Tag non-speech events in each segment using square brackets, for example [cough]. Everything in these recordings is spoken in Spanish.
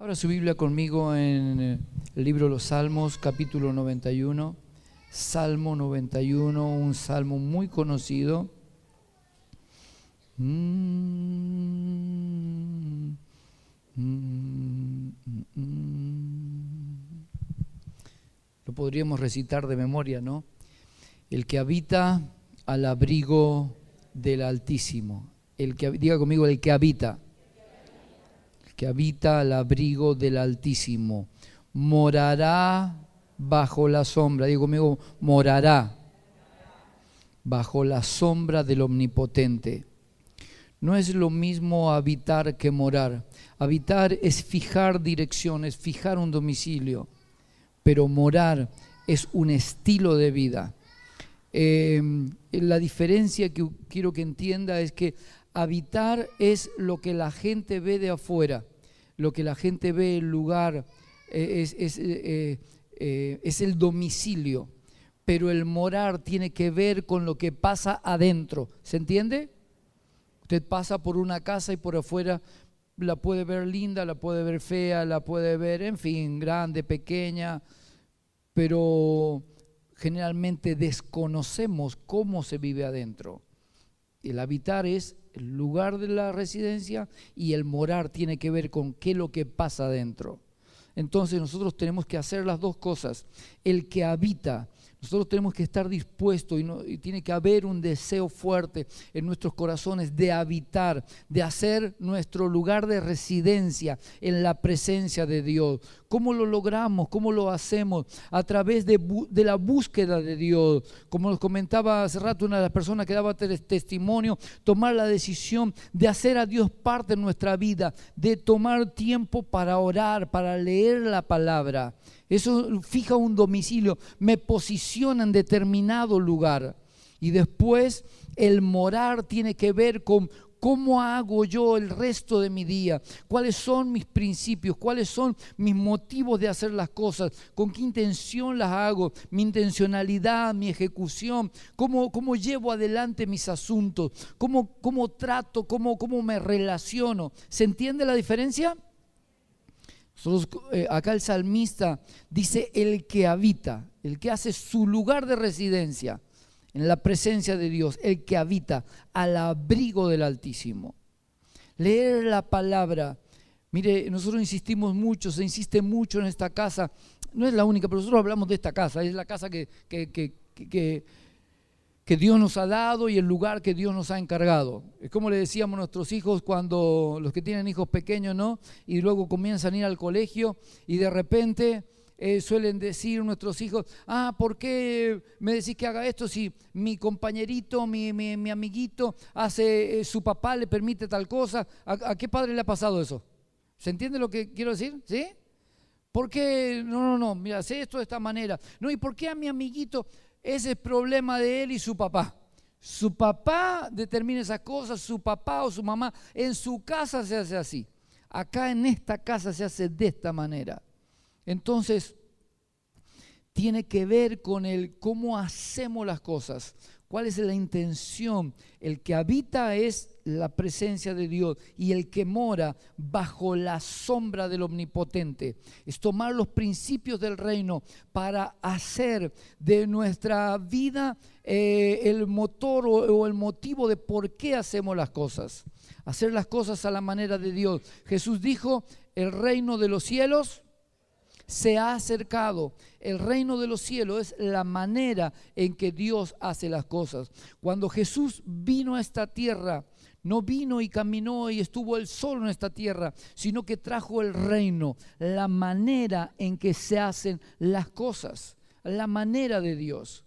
Abra su Biblia conmigo en eh, el libro de los Salmos, capítulo 91. Salmo 91, un salmo muy conocido. Mm, mm, mm, Lo podríamos recitar de memoria, ¿no? El que habita al abrigo del Altísimo. El que diga conmigo el que habita que habita al abrigo del Altísimo. Morará bajo la sombra, digo conmigo, morará bajo la sombra del Omnipotente. No es lo mismo habitar que morar. Habitar es fijar direcciones, fijar un domicilio, pero morar es un estilo de vida. Eh, la diferencia que quiero que entienda es que habitar es lo que la gente ve de afuera, lo que la gente ve, el lugar, eh, es, eh, eh, es, el domicilio, pero el morar tiene que ver con lo que pasa adentro, ¿se entiende? Usted pasa por una casa y por afuera la puede ver linda, la puede ver fea, la puede ver, en fin, grande, pequeña, pero generalmente desconocemos cómo se vive adentro. El habitar es el lugar de la residencia y el morar tiene que ver con qué es lo que pasa adentro. Entonces nosotros tenemos que hacer las dos cosas. El que habita nosotros tenemos que estar dispuestos y, tiene que haber un deseo fuerte en nuestros corazones de habitar, de hacer nuestro lugar de residencia en la presencia de Dios. ¿Cómo lo logramos? ¿Cómo lo hacemos? A través de, de la búsqueda de Dios. Como nos comentaba hace rato una de las personas que daba testimonio, tomar la decisión de hacer a Dios parte de nuestra vida, de tomar tiempo para orar, para leer la palabra. Eso fija un domicilio, me posiciona en determinado lugar. Y después el morar tiene que ver con cómo hago yo el resto de mi día, cuáles son mis principios, cuáles son mis motivos de hacer las cosas, con qué intención las hago, mi intencionalidad, mi ejecución, cómo, cómo llevo adelante mis asuntos, cómo, cómo trato, cómo, cómo me relaciono. ¿Se entiende la diferencia? Eh, acá el salmista dice el que habita, el que hace su lugar de residencia en la presencia de Dios, el que habita al abrigo del Altísimo. Leer la palabra. Mire, nosotros insistimos mucho, se insiste mucho en esta casa. No es la única, pero nosotros hablamos de esta casa. Es la casa que, que, que que Dios nos ha dado y el lugar que Dios nos ha encargado. Es como le decíamos a nuestros hijos cuando los que tienen hijos pequeños, ¿no? Y luego comienzan a ir al colegio y de repente eh, suelen decir nuestros hijos, ah, ¿por qué me decís que haga esto si mi compañerito, mi, mi, amiguito hace, eh, su papá le permite tal cosa? ¿A, qué padre le ha pasado eso? ¿Se entiende lo que quiero decir? ¿Sí? ¿Por qué? No, no, no, mira, sé esto de esta manera. No, ¿y por qué a mi amiguito? Ese es problema de él y su papá. Su papá determina esas cosas, su papá o su mamá. En su casa se hace así. Acá en esta casa se hace de esta manera. Entonces, tiene que ver con el cómo hacemos las cosas, cuál es la intención. El que habita es la presencia de Dios y el que mora bajo la sombra del Omnipotente. Es tomar los principios del reino para hacer de nuestra vida eh, el motor o el motivo de por qué hacemos las cosas. Hacer las cosas a la manera de Dios. Jesús dijo, el reino de los cielos se ha acercado. El reino de los cielos es la manera en que Dios hace las cosas. Cuando Jesús vino a esta tierra, no vino y caminó y estuvo él solo en esta tierra, sino que trajo el reino, la manera en que se hacen las cosas, la manera de Dios.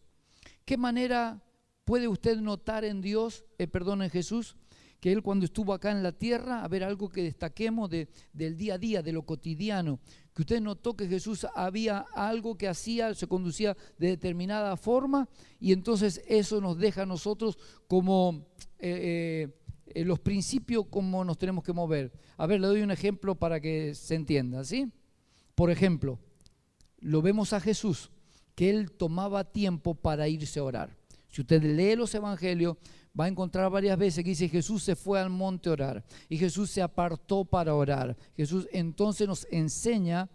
¿Qué manera puede usted notar en Dios, eh, perdón, en Jesús? Que Él cuando estuvo acá en la tierra, a ver algo que destaquemos de, del día a día, de lo cotidiano, que usted notó que Jesús había algo que hacía, se conducía de determinada forma, y entonces eso nos deja a nosotros como... Eh, eh, eh, los principios cómo nos tenemos que mover. A ver, le doy un ejemplo para que se entienda, ¿sí? Por ejemplo, lo vemos a Jesús, que él tomaba tiempo para irse a orar. Si usted lee los evangelios, va a encontrar varias veces que dice Jesús se fue al monte a orar y Jesús se apartó para orar. Jesús entonces nos enseña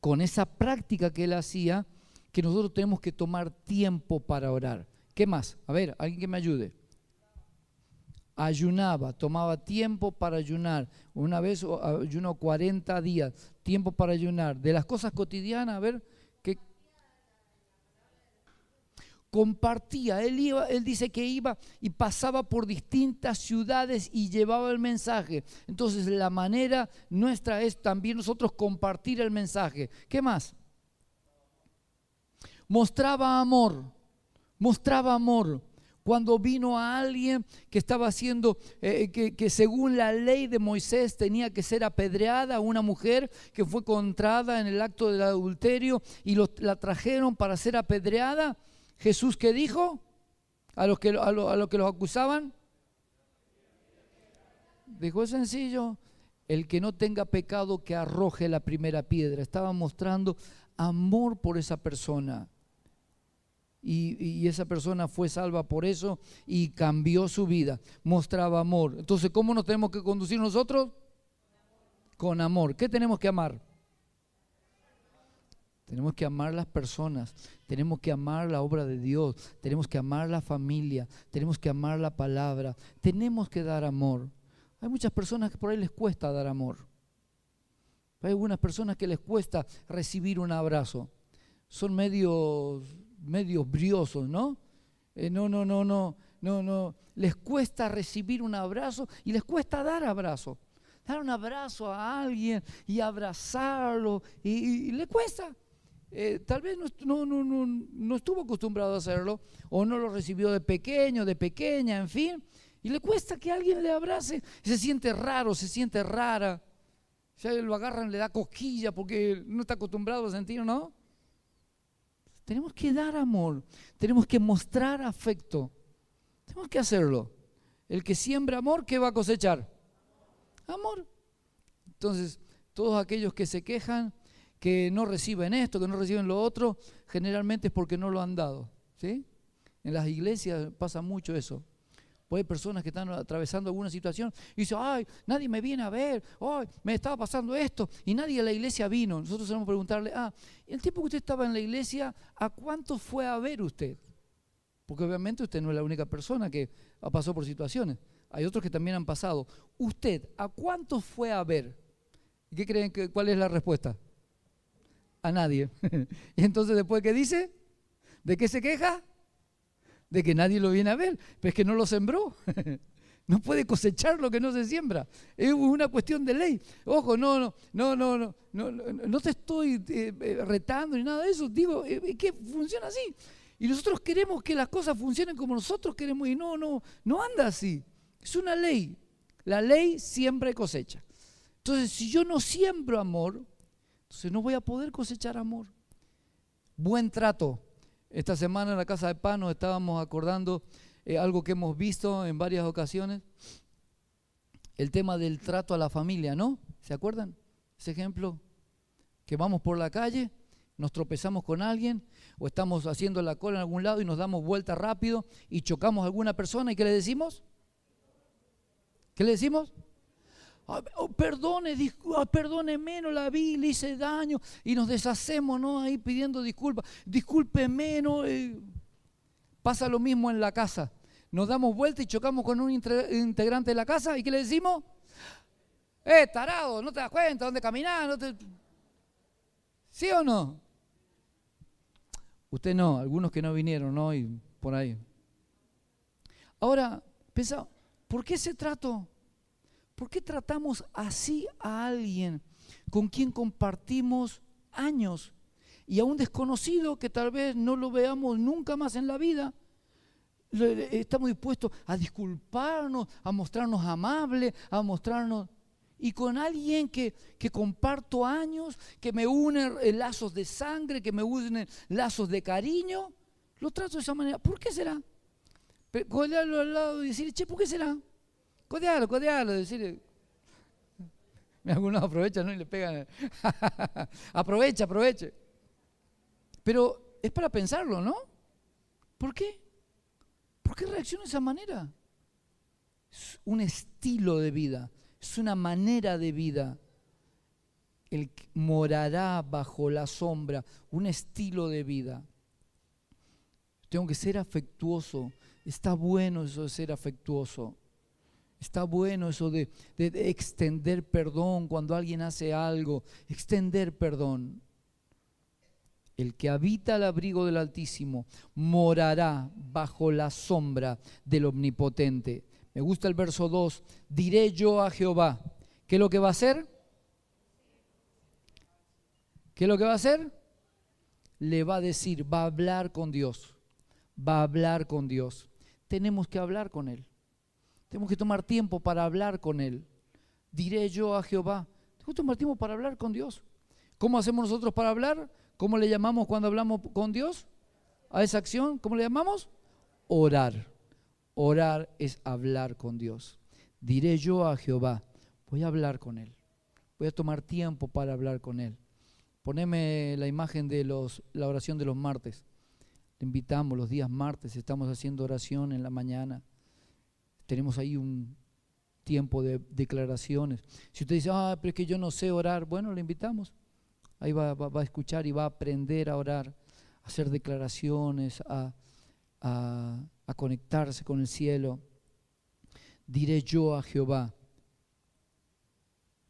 con esa práctica que él hacía que nosotros tenemos que tomar tiempo para orar. ¿Qué más? A ver, alguien que me ayude. Ayunaba, tomaba tiempo para ayunar. Una vez ayunó 40 días, tiempo para ayunar. De las cosas cotidianas, a ver, ¿qué, compartía. Él, iba, él dice que iba y pasaba por distintas ciudades y llevaba el mensaje. Entonces la manera nuestra es también nosotros compartir el mensaje. ¿Qué más? Mostraba amor, mostraba amor. Cuando vino a alguien que estaba haciendo, eh, que, que, según la ley de Moisés tenía que ser apedreada, una mujer que fue contrada en el acto del adulterio y la trajeron para ser apedreada, Jesús qué dijo a los que, a lo, que los acusaban. Dijo, sencillo, el que no tenga pecado que arroje la primera piedra. Estaba mostrando amor por esa persona. Y, y, esa persona fue salva por eso y cambió su vida, mostraba amor. Entonces, ¿cómo nos tenemos que conducir nosotros? Con amor. ¿Qué tenemos que amar? Tenemos que amar las personas, tenemos que amar la obra de Dios, tenemos que amar la familia, tenemos que amar la palabra, tenemos que dar amor. Hay muchas personas que por ahí les cuesta dar amor. Hay algunas personas que les cuesta recibir un abrazo. Son medios, medios briosos, ¿no? Eh, no, no, no, no, no, no. Les cuesta recibir un abrazo y les cuesta dar abrazo. Dar un abrazo a alguien y abrazarlo y, y le cuesta. Eh, tal vez no, no, no, no, estuvo acostumbrado a hacerlo, o no lo recibió de pequeño, de pequeña, en fin, y le cuesta que alguien le abrace, se siente raro, se siente rara. Si lo agarran, le da cosquilla porque no está acostumbrado a sentir, ¿no? Tenemos que dar amor, tenemos que mostrar afecto, tenemos que hacerlo. El que siembra amor, ¿qué va a cosechar? Amor. Entonces, todos aquellos que se quejan, que no reciben esto, que no reciben lo otro, generalmente es porque no lo han dado. ¿sí? En las iglesias pasa mucho eso. Pues hay personas que están atravesando alguna situación y dicen, ay, nadie me viene a ver, ay, me estaba pasando esto y nadie a la iglesia vino. Nosotros tenemos que preguntarle, ah, el tiempo que usted estaba en la iglesia, ¿a cuánto fue a ver usted? Porque obviamente usted no es la única persona que pasó por situaciones. Hay otros que también han pasado. ¿Usted a cuánto fue a ver? ¿Y qué creen que cuál es la respuesta? A nadie. [laughs] y entonces después, ¿qué dice? ¿De qué se queja? De que nadie lo viene a ver, pero es que no lo sembró. [laughs] no puede cosechar lo que no se siembra. Es una cuestión de ley. Ojo, no, no, no, no, no, no, no te estoy eh, eh, retando ni nada de eso. Digo, eh, que funciona así. Y nosotros queremos que las cosas funcionen como nosotros queremos y no, no, no anda así. Es una ley. La ley siempre cosecha. Entonces, si yo no siembro amor, no voy a poder cosechar amor. Buen trato. Esta semana en la casa de pan nos estábamos acordando eh, algo que hemos visto en varias ocasiones. El tema del trato a la familia, ¿no? ¿Se acuerdan? Ese ejemplo. Que vamos por la calle, nos tropezamos con alguien o estamos haciendo la cola en algún lado y nos damos vuelta rápido y chocamos a alguna persona y ¿qué le decimos? ¿Qué le decimos? Ah, oh, perdone, menos la vi, le hice daño y nos deshacemos, ¿no? Ahí pidiendo disculpas, disculpe menos. Eh. Pasa lo mismo en la casa. Nos damos vuelta y chocamos con un integrante de la casa y ¿qué le decimos? Eh, tarado, no te das cuenta dónde caminar, ¿Sí o no? Usted no, algunos que no vinieron, ¿no? Y por ahí. Ahora, pensa, ¿por qué ese trato? ¿Por qué tratamos así a alguien con quien compartimos años y a un desconocido que tal vez no lo veamos nunca más en la vida? Estamos dispuestos a disculparnos, a mostrarnos amables, a mostrarnos... Y con alguien que, que comparto años, que me une lazos de sangre, que me une lazos de cariño, lo trato de esa manera. ¿Por qué será? Codearlo al lado y decir, che, ¿por qué será? Codealo, codealo, decirle. [laughs] Algunos aprovechan y le pegan. [laughs] aprovecha, aproveche. Pero es para pensarlo, ¿no? ¿Por qué? ¿Por qué reacciona de esa manera? Es un estilo de vida, es una manera de vida. El que morará bajo la sombra, un estilo de vida. Tengo que ser afectuoso. Está bueno eso de ser afectuoso. Está bueno eso de, de extender perdón cuando alguien hace algo. Extender perdón. El que habita al abrigo del Altísimo morará bajo la sombra del Omnipotente. Me gusta el verso 2. Diré yo a Jehová. ¿Qué es lo que va a hacer? ¿Qué es lo que va a hacer? Le va a decir, va a hablar con Dios. Va a hablar con Dios. Tenemos que hablar con Él. Tenemos que tomar tiempo para hablar con Él. Diré yo a Jehová. Tengo que tomar tiempo para hablar con Dios. ¿Cómo hacemos nosotros para hablar? ¿Cómo le llamamos cuando hablamos con Dios? A esa acción, ¿cómo le llamamos? Orar. Orar es hablar con Dios. Diré yo a Jehová, voy a hablar con Él. Voy a tomar tiempo para hablar con Él. Poneme la imagen de los, la oración de los martes. Te invitamos los días martes, estamos haciendo oración en la mañana. Tenemos ahí un tiempo de declaraciones. Si usted dice, ah, pero es que yo no sé orar, bueno, le invitamos. Ahí va, a escuchar y va a aprender a orar, a hacer declaraciones, a, a conectarse con el cielo. Diré yo a Jehová,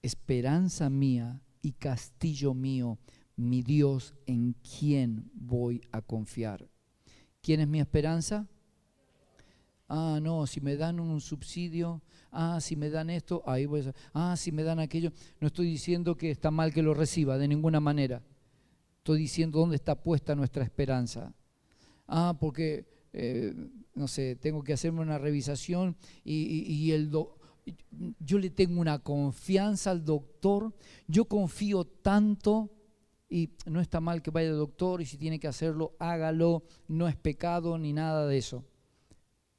esperanza mía y castillo mío, mi Dios en quien voy a confiar. ¿Quién es mi esperanza? Ah, no, si me dan un subsidio, ah, si me dan esto, ahí voy a ah, si me dan aquello. No estoy diciendo que está mal que lo reciba, de ninguna manera. Estoy diciendo dónde está puesta nuestra esperanza. Ah, porque, eh, no sé, tengo que hacerme una revisación y, el yo le tengo una confianza al doctor, yo confío tanto y no está mal que vaya al doctor y si tiene que hacerlo, hágalo, no es pecado ni nada de eso.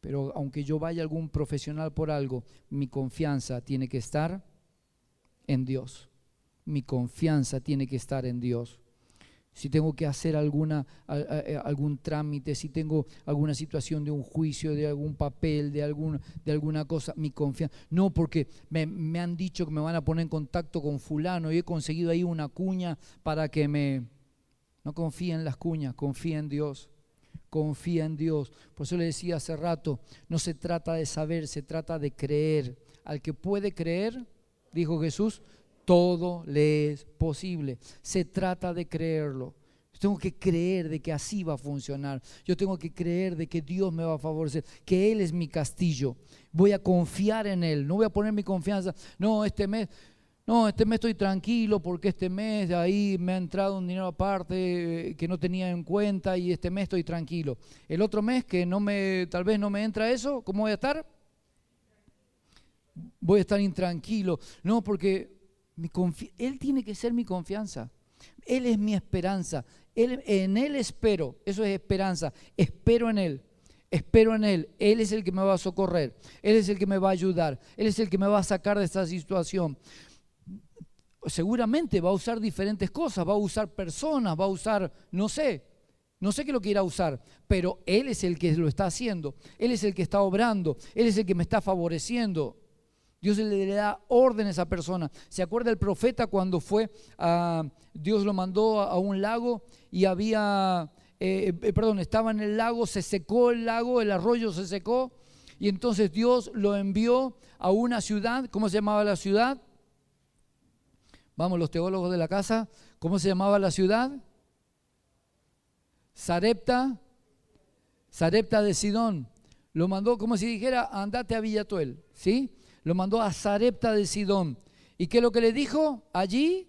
Pero aunque yo vaya a algún profesional por algo, mi confianza tiene que estar en Dios. Mi confianza tiene que estar en Dios. Si tengo que hacer alguna, eh, algún trámite, si tengo alguna situación de un juicio, de algún papel, de, algún, de alguna cosa, mi confianza. No, porque me, me han dicho que me van a poner en contacto con fulano y he conseguido ahí una cuña para que me... No confía en las cuñas, confía en Dios confía en Dios. Por eso le decía hace rato, no se trata de saber, se trata de creer. Al que puede creer, dijo Jesús, todo le es posible. Se trata de creerlo. Yo tengo que creer de que así va a funcionar. Yo tengo que creer de que Dios me va a favorecer, que Él es mi castillo. Voy a confiar en Él. No voy a poner mi confianza. No, este mes no, este mes estoy tranquilo porque este mes de ahí me ha entrado un dinero aparte eh, que no tenía en cuenta y este mes estoy tranquilo. El otro mes que no me, tal vez no me entra eso, ¿cómo voy a estar? Voy a estar intranquilo. No, porque Él tiene que ser mi confianza. Él es mi esperanza. Él, en Él espero. Eso es esperanza. Espero en Él. Espero en Él. Él es el que me va a socorrer. Él es el que me va a ayudar. Él es el que me va a sacar de esta situación seguramente va a usar diferentes cosas, va a usar personas, va a usar, no sé, no sé qué lo quiera usar, pero Él es el que lo está haciendo, Él es el que está obrando, Él es el que me está favoreciendo. Dios le da orden a esa persona. ¿Se acuerda el profeta cuando fue, a, Dios lo mandó a, un lago y había, eh, eh, perdón, estaba en el lago, se secó el lago, el arroyo se secó y entonces Dios lo envió a una ciudad, ¿cómo se llamaba la ciudad? Vamos, los teólogos de la casa, ¿cómo se llamaba la ciudad? Sarepta, Sarepta de Sidón. Lo mandó como si dijera, andate a Villatuel, ¿sí? Lo mandó a Sarepta de Sidón. ¿Y qué es lo que le dijo? Allí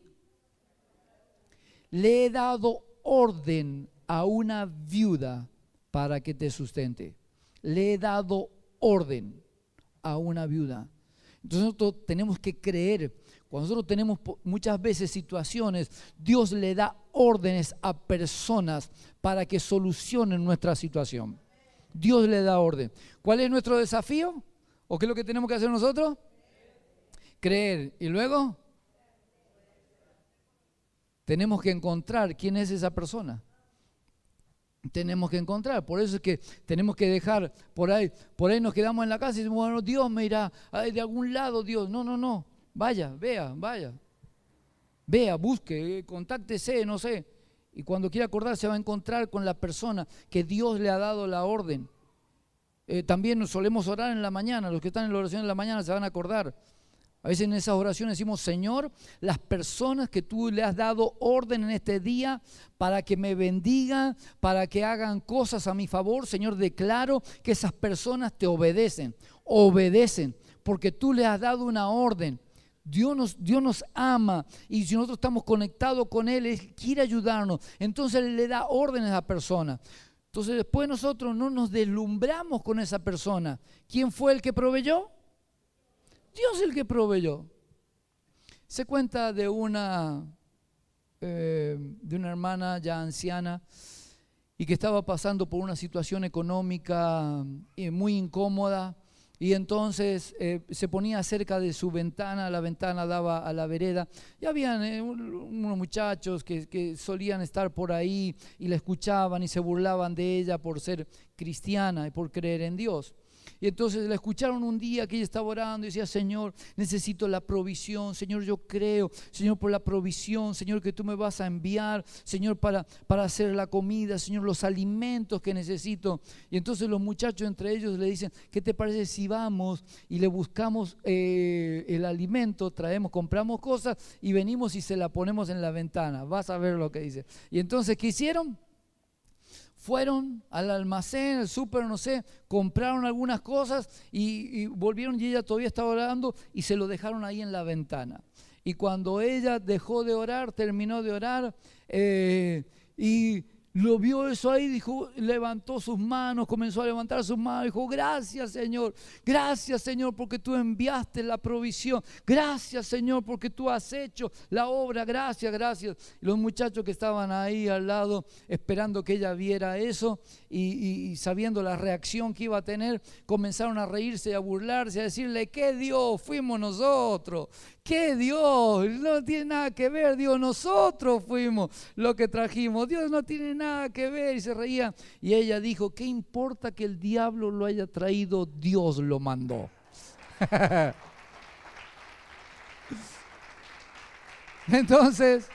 le he dado orden a una viuda para que te sustente. Le he dado orden a una viuda. Entonces nosotros tenemos que creer cuando nosotros tenemos muchas veces situaciones, Dios le da órdenes a personas para que solucionen nuestra situación. Dios le da orden. ¿Cuál es nuestro desafío? ¿O qué es lo que tenemos que hacer nosotros? Creer. ¿Y luego? Tenemos que encontrar quién es esa persona. tenemos que encontrar. Por eso es que tenemos que dejar por ahí, por ahí nos quedamos en la casa y decimos, bueno, Dios me irá de algún lado, Dios. No, no, no. Vaya, vea, vaya. Vea, busque, contáctese, no sé. Y cuando quiera acordar se va a encontrar con la persona que Dios le ha dado la orden. Eh, también solemos orar en la mañana, los que están en la oración en la mañana se van a acordar. A veces en esas oraciones decimos, Señor, las personas que tú le has dado orden en este día para que me bendigan, para que hagan cosas a mi favor, Señor, declaro que esas personas te obedecen, obedecen, porque tú le has dado una orden. Dios nos, ama y si nosotros estamos conectados con Él, Él quiere ayudarnos. Entonces Él le da orden a esa persona. Entonces después nosotros no nos deslumbramos con esa persona. ¿Quién fue el que proveyó? Dios el que proveyó. Se cuenta de una, eh, de una hermana ya anciana y que estaba pasando por una situación económica eh, muy incómoda y entonces eh, se ponía cerca de su ventana, la ventana daba a la vereda, y habían unos muchachos que, que, solían estar por ahí y la escuchaban y se burlaban de ella por ser cristiana y por creer en Dios. Y entonces la escucharon un día que ella estaba orando y decía, Señor, necesito la provisión, Señor, yo creo, Señor, por la provisión, Señor, que tú me vas a enviar, Señor, para, para hacer la comida, Señor, los alimentos que necesito. Y entonces los muchachos entre ellos le dicen, ¿qué te parece si vamos y le buscamos eh, el alimento, traemos, compramos cosas y venimos y se la ponemos en la ventana? Vas a ver lo que dice. Y entonces, ¿qué hicieron? Fueron al almacén, al súper, no sé, compraron algunas cosas y, volvieron y ella todavía estaba orando y se lo dejaron ahí en la ventana. Y cuando ella dejó de orar, terminó de orar eh, y lo vio eso ahí, dijo, levantó sus manos, comenzó a levantar sus manos, dijo, gracias Señor, gracias Señor porque tú enviaste la provisión, gracias Señor porque tú has hecho la obra, gracias, gracias. Y los muchachos que estaban ahí al lado esperando que ella viera eso y, sabiendo la reacción que iba a tener, comenzaron a reírse y a burlarse, a decirle, ¿qué Dios? Fuimos nosotros, ¿Qué Dios? No tiene nada que ver, Dios, nosotros fuimos lo que trajimos, Dios no tiene nada que ver. Y se reía. Y ella dijo, ¿qué importa que el diablo lo haya traído? Dios lo mandó. [laughs] Entonces,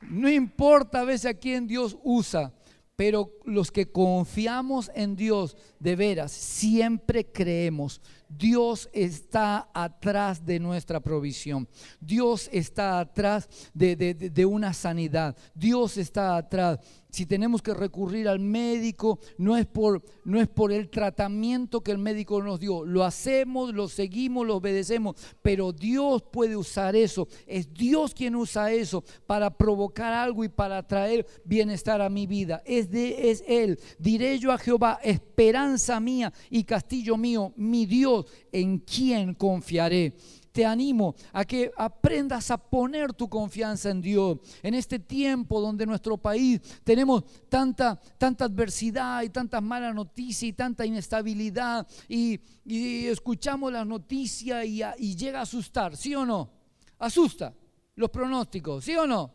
no importa a veces a quién Dios usa, pero los que confiamos en Dios de veras, siempre creemos, Dios está atrás de nuestra provisión. Dios está atrás de, una sanidad. Dios está atrás. Si tenemos que recurrir al médico, no es, por, no es por el tratamiento que el médico nos dio. Lo hacemos, lo seguimos, lo obedecemos. Pero Dios puede usar eso. Es Dios quien usa eso para provocar algo y para traer bienestar a mi vida. Es, de, es Él. Diré yo a Jehová, esperanza mía y castillo mío, mi Dios en quién confiaré. Te animo a que aprendas a poner tu confianza en Dios. En este tiempo donde nuestro país tenemos tanta, tanta adversidad y tantas malas noticias y tanta inestabilidad y, escuchamos las noticias y, y llega a asustar, ¿sí o no? Asusta los pronósticos, ¿sí o no?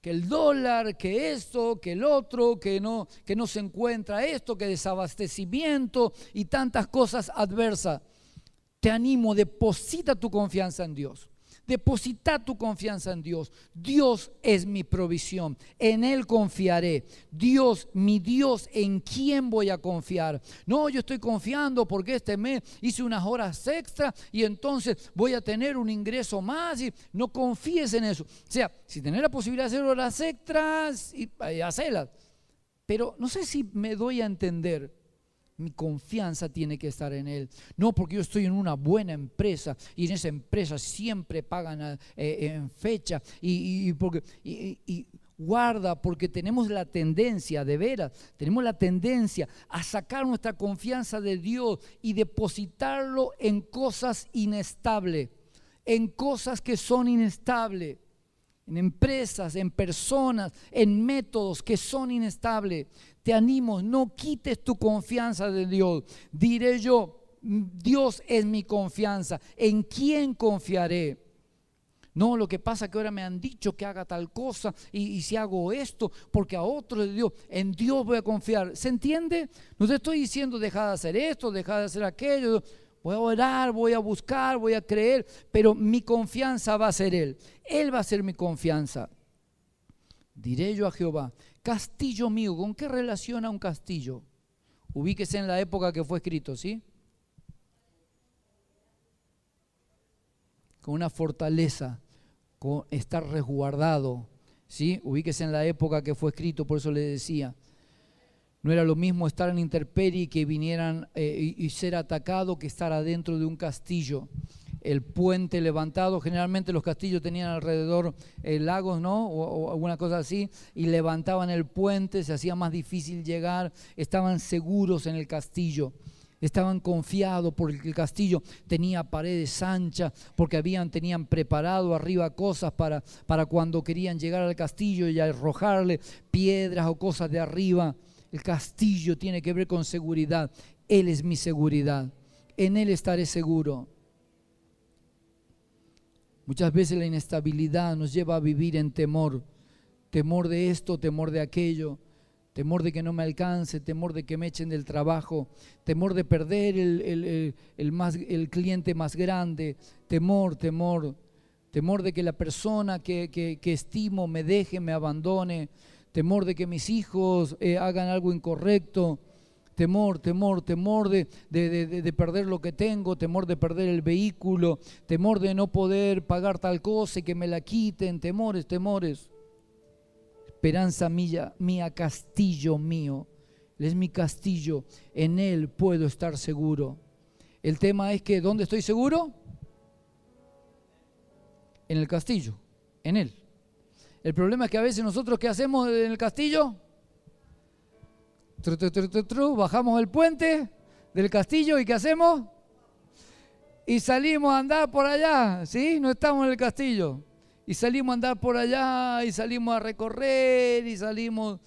que el dólar, que esto, que el otro, que no, que no se encuentra esto, que desabastecimiento y tantas cosas adversas. Te animo, deposita tu confianza en Dios. Deposita tu confianza en Dios. Dios es mi provisión. En Él confiaré. Dios, mi Dios, ¿en quién voy a confiar? No, yo estoy confiando porque este mes hice unas horas extra y entonces voy a tener un ingreso más. Y no confíes en eso. O sea, si tenés la posibilidad de hacer horas extras, y, hacerlas. Pero no sé si me doy a entender mi confianza tiene que estar en Él. No porque yo estoy en una buena empresa y en esa empresa siempre pagan eh, en fecha y, porque, y, guarda porque tenemos la tendencia, de veras, tenemos la tendencia a sacar nuestra confianza de Dios y depositarlo en cosas inestables, en cosas que son inestables en empresas, en personas, en métodos que son inestables. Te animo, no quites tu confianza de Dios. Diré yo, Dios es mi confianza. ¿En quién confiaré? No, lo que pasa es que ahora me han dicho que haga tal cosa y, si hago esto, porque a otro de Dios, en Dios voy a confiar. ¿Se entiende? No te estoy diciendo deja de hacer esto, deja de hacer aquello. Voy a orar, voy a buscar, voy a creer, pero mi confianza va a ser Él. Él va a ser mi confianza. Diré yo a Jehová, castillo mío, ¿con qué relaciona un castillo? Ubíquese en la época que fue escrito, ¿sí? Con una fortaleza, con estar resguardado, ¿sí? Ubíquese en la época que fue escrito, por eso le decía. No era lo mismo estar en intemperie y que vinieran eh, y, ser atacado que estar adentro de un castillo. El puente levantado, generalmente los castillos tenían alrededor eh, lagos, ¿no? O, alguna cosa así, y levantaban el puente, se hacía más difícil llegar, estaban seguros en el castillo. Estaban confiados porque el castillo tenía paredes anchas, porque habían, tenían preparado arriba cosas para, para cuando querían llegar al castillo y arrojarle piedras o cosas de arriba. El castillo tiene que ver con seguridad. Él es mi seguridad. En Él estaré seguro. Muchas veces la inestabilidad nos lleva a vivir en temor. Temor de esto, temor de aquello. Temor de que no me alcance, temor de que me echen del trabajo, temor de perder el, más, el cliente más grande, temor, temor, temor de que la persona que, que estimo me deje, me abandone, temor de que mis hijos eh, hagan algo incorrecto, temor, temor, temor de, de, perder lo que tengo, temor de perder el vehículo, temor de no poder pagar tal cosa y que me la quiten, temores, temores. Esperanza mía, mía, castillo mío. Él es mi castillo, en Él puedo estar seguro. El tema es que, ¿dónde estoy seguro? En el castillo, en Él. El problema es que a veces nosotros, ¿qué hacemos en el castillo? bajamos el puente del castillo y ¿qué hacemos? Y salimos a andar por allá, ¿sí? No estamos en el castillo. Y salimos a andar por allá y salimos a recorrer y salimos...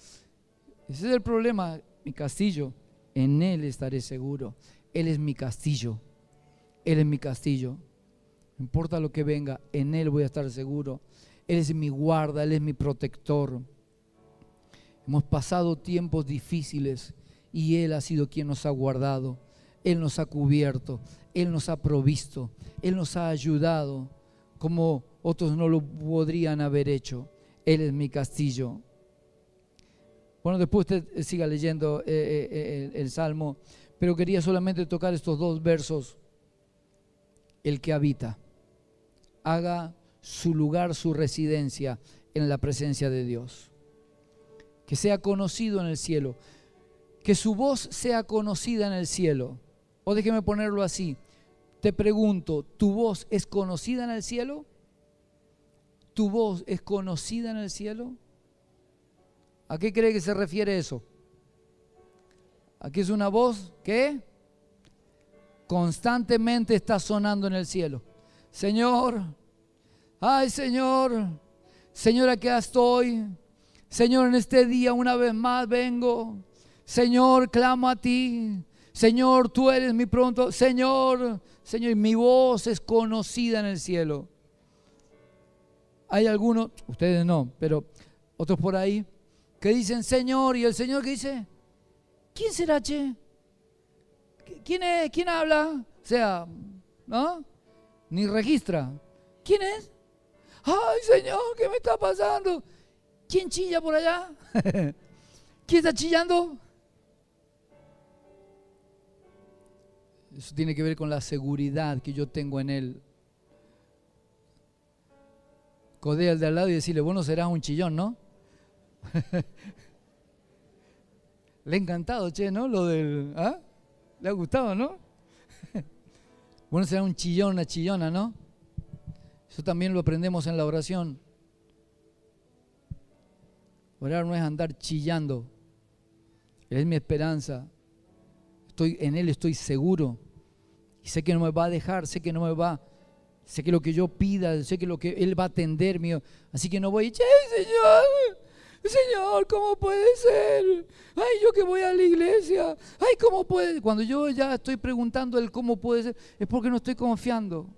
Ese es el problema, mi castillo. En Él estaré seguro. Él es mi castillo. Él es mi castillo. No importa lo que venga, en Él voy a estar seguro. Él es mi guarda, Él es mi protector. Hemos pasado tiempos difíciles y Él ha sido quien nos ha guardado. Él nos ha cubierto, Él nos ha provisto, Él nos ha ayudado como otros no lo podrían haber hecho. Él es mi castillo. Bueno, después usted siga leyendo eh, eh, eh, el, el Salmo, pero quería solamente tocar estos dos versos. El que habita. Haga su lugar, su residencia en la presencia de Dios. Que sea conocido en el cielo. Que su voz sea conocida en el cielo. O déjeme ponerlo así. Te pregunto, ¿tu voz es conocida en el cielo? ¿Tu voz es conocida en el cielo? ¿A qué cree que se refiere eso? Aquí es una voz que constantemente está sonando en el cielo. Señor, Ay Señor, Señor, aquí estoy. Señor, en este día una vez más vengo. Señor, clamo a ti. Señor, tú eres mi pronto. Señor, Señor, mi voz es conocida en el cielo. Hay algunos, ustedes no, pero otros por ahí, que dicen Señor, y el Señor que dice, ¿quién será, che? ¿Quién es? ¿Quién habla? O sea, ¿no? Ni registra. ¿Quién es? Ay Señor, ¿qué me está pasando? ¿Quién chilla por allá? [laughs] ¿Quién está chillando? Eso tiene que ver con la seguridad que yo tengo en Él. Codea al de al lado y decirle, bueno, serás un chillón, ¿no? [laughs] Le ha encantado, che, ¿no? Lo del. ¿ah? Le ha gustado, ¿no? [laughs] bueno, será un chillón, una chillona, ¿no? Eso también lo aprendemos en la oración. Orar no es andar chillando. Él es mi esperanza. Estoy, en Él estoy seguro. Y sé que no me va a dejar, sé que no me va. Sé que lo que yo pida, sé que lo que Él va a atender mío. Así que no voy, che, Señor, Señor, ¿cómo puede ser? Ay, yo que voy a la iglesia. Ay, ¿cómo puede? Cuando yo ya estoy preguntando el cómo puede ser, es porque no estoy confiando.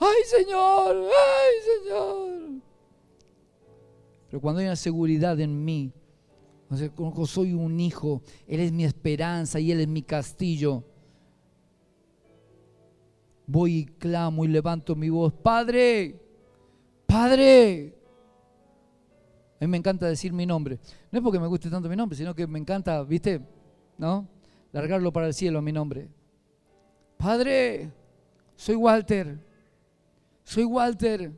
Ay Señor, ay Señor. Pero cuando hay una seguridad en mí, cuando soy un hijo, Él es mi esperanza y Él es mi castillo. Voy y clamo y levanto mi voz, Padre, Padre. A mí me encanta decir mi nombre. No es porque me guste tanto mi nombre, sino que me encanta, ¿viste? ¿No? Largarlo para el cielo mi nombre. Padre, soy Walter. Soy Walter.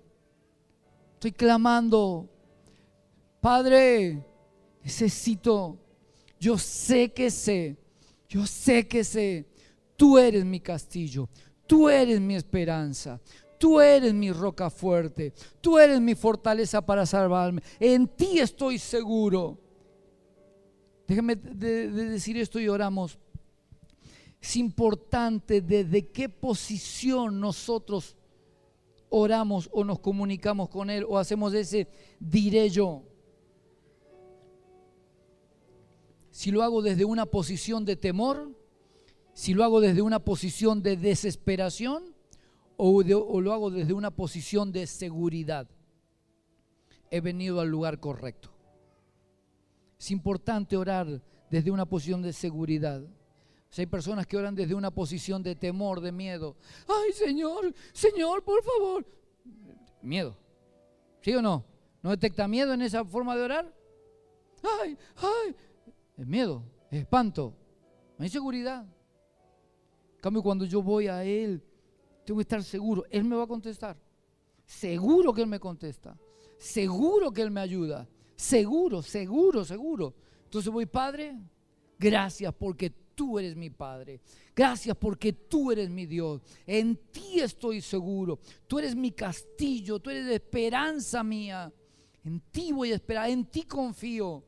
Estoy clamando. Padre, necesito. Yo sé que sé. Yo sé que sé. Tú eres mi castillo. Tú eres mi esperanza. Tú eres mi roca fuerte. Tú eres mi fortaleza para salvarme. En ti estoy seguro. Déjame decir esto y oramos es importante desde qué posición nosotros oramos o nos comunicamos con Él o hacemos ese diré yo. Si lo hago desde una posición de temor, si lo hago desde una posición de desesperación o, lo hago desde una posición de seguridad, he venido al lugar correcto. Es importante orar desde una posición de seguridad. Si hay personas que oran desde una posición de temor, de miedo. Ay, Señor, Señor, por favor. Miedo. ¿Sí o no? ¿No detecta miedo en esa forma de orar? Ay, ay. Es miedo, es espanto. No hay seguridad. En cambio, cuando yo voy a Él, tengo que estar seguro. Él me va a contestar. Seguro que Él me contesta. Seguro que Él me ayuda. Seguro, seguro, seguro. Entonces voy, Padre, gracias porque tú eres mi Padre. Gracias porque tú eres mi Dios. En ti estoy seguro. Tú eres mi castillo, tú eres esperanza mía. En ti voy a esperar, en ti confío.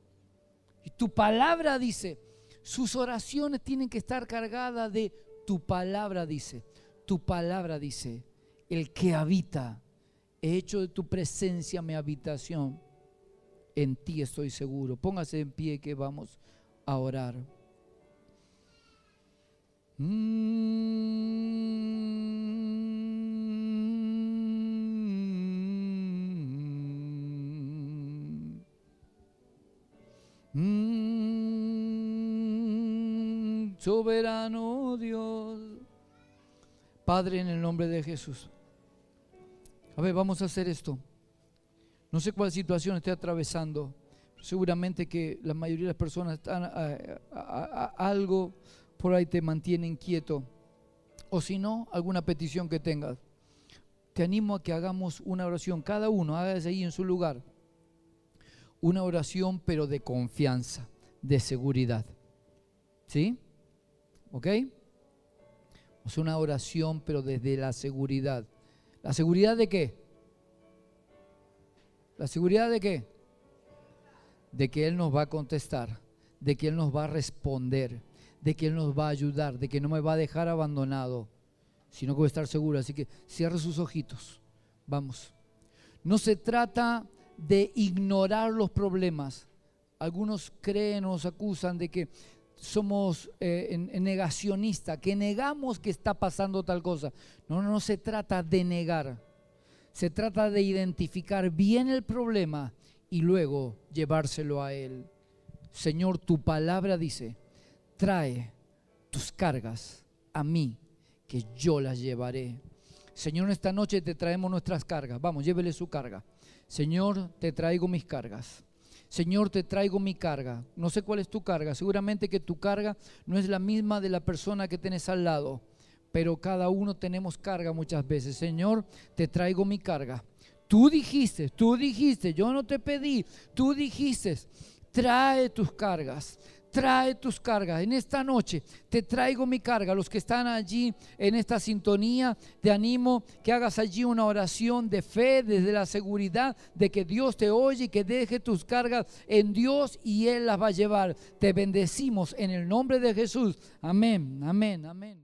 Y tu palabra dice, sus oraciones tienen que estar cargadas de tu palabra dice. Tu palabra dice, el que habita, he hecho de tu presencia mi habitación. En ti estoy seguro. Póngase en pie que vamos a orar. Mm. Mm. soberano Dios. Padre, en el nombre de Jesús. A ver, vamos a hacer esto. No sé cuál situación esté atravesando. Seguramente que la mayoría de las personas están a algo por ahí te mantiene inquieto. O si no, alguna petición que tengas. Te animo a que hagamos una oración, cada uno, hágase ahí en su lugar. Una oración pero de confianza, de seguridad. ¿Sí? ¿Ok? O una oración pero desde la seguridad. ¿La seguridad de qué? ¿La seguridad de qué? De que Él nos va a contestar, de que Él nos va a responder de que Él nos va a ayudar, de que no me va a dejar abandonado, sino que voy a estar seguro. Así que cierre sus ojitos. Vamos. No se trata de ignorar los problemas. Algunos creen o nos acusan de que somos eh, negacionistas, que negamos que está pasando tal cosa. No, no, no se trata de negar. Se trata de identificar bien el problema y luego llevárselo a Él. Señor, tu palabra dice trae tus cargas a mí, que yo las llevaré. Señor, esta noche te traemos nuestras cargas. Vamos, llévele su carga. Señor, te traigo mis cargas. Señor, te traigo mi carga. No sé cuál es tu carga. Seguramente que tu carga no es la misma de la persona que tienes al lado. Pero cada uno tenemos carga muchas veces. Señor, te traigo mi carga. Tú dijiste, tú dijiste, yo no te pedí, tú dijiste, trae tus cargas, trae tus cargas. En esta noche te traigo mi carga. Los que están allí en esta sintonía, te animo que hagas allí una oración de fe desde la seguridad de que Dios te oye y que deje tus cargas en Dios y Él las va a llevar. Te bendecimos en el nombre de Jesús. Amén, amén, amén.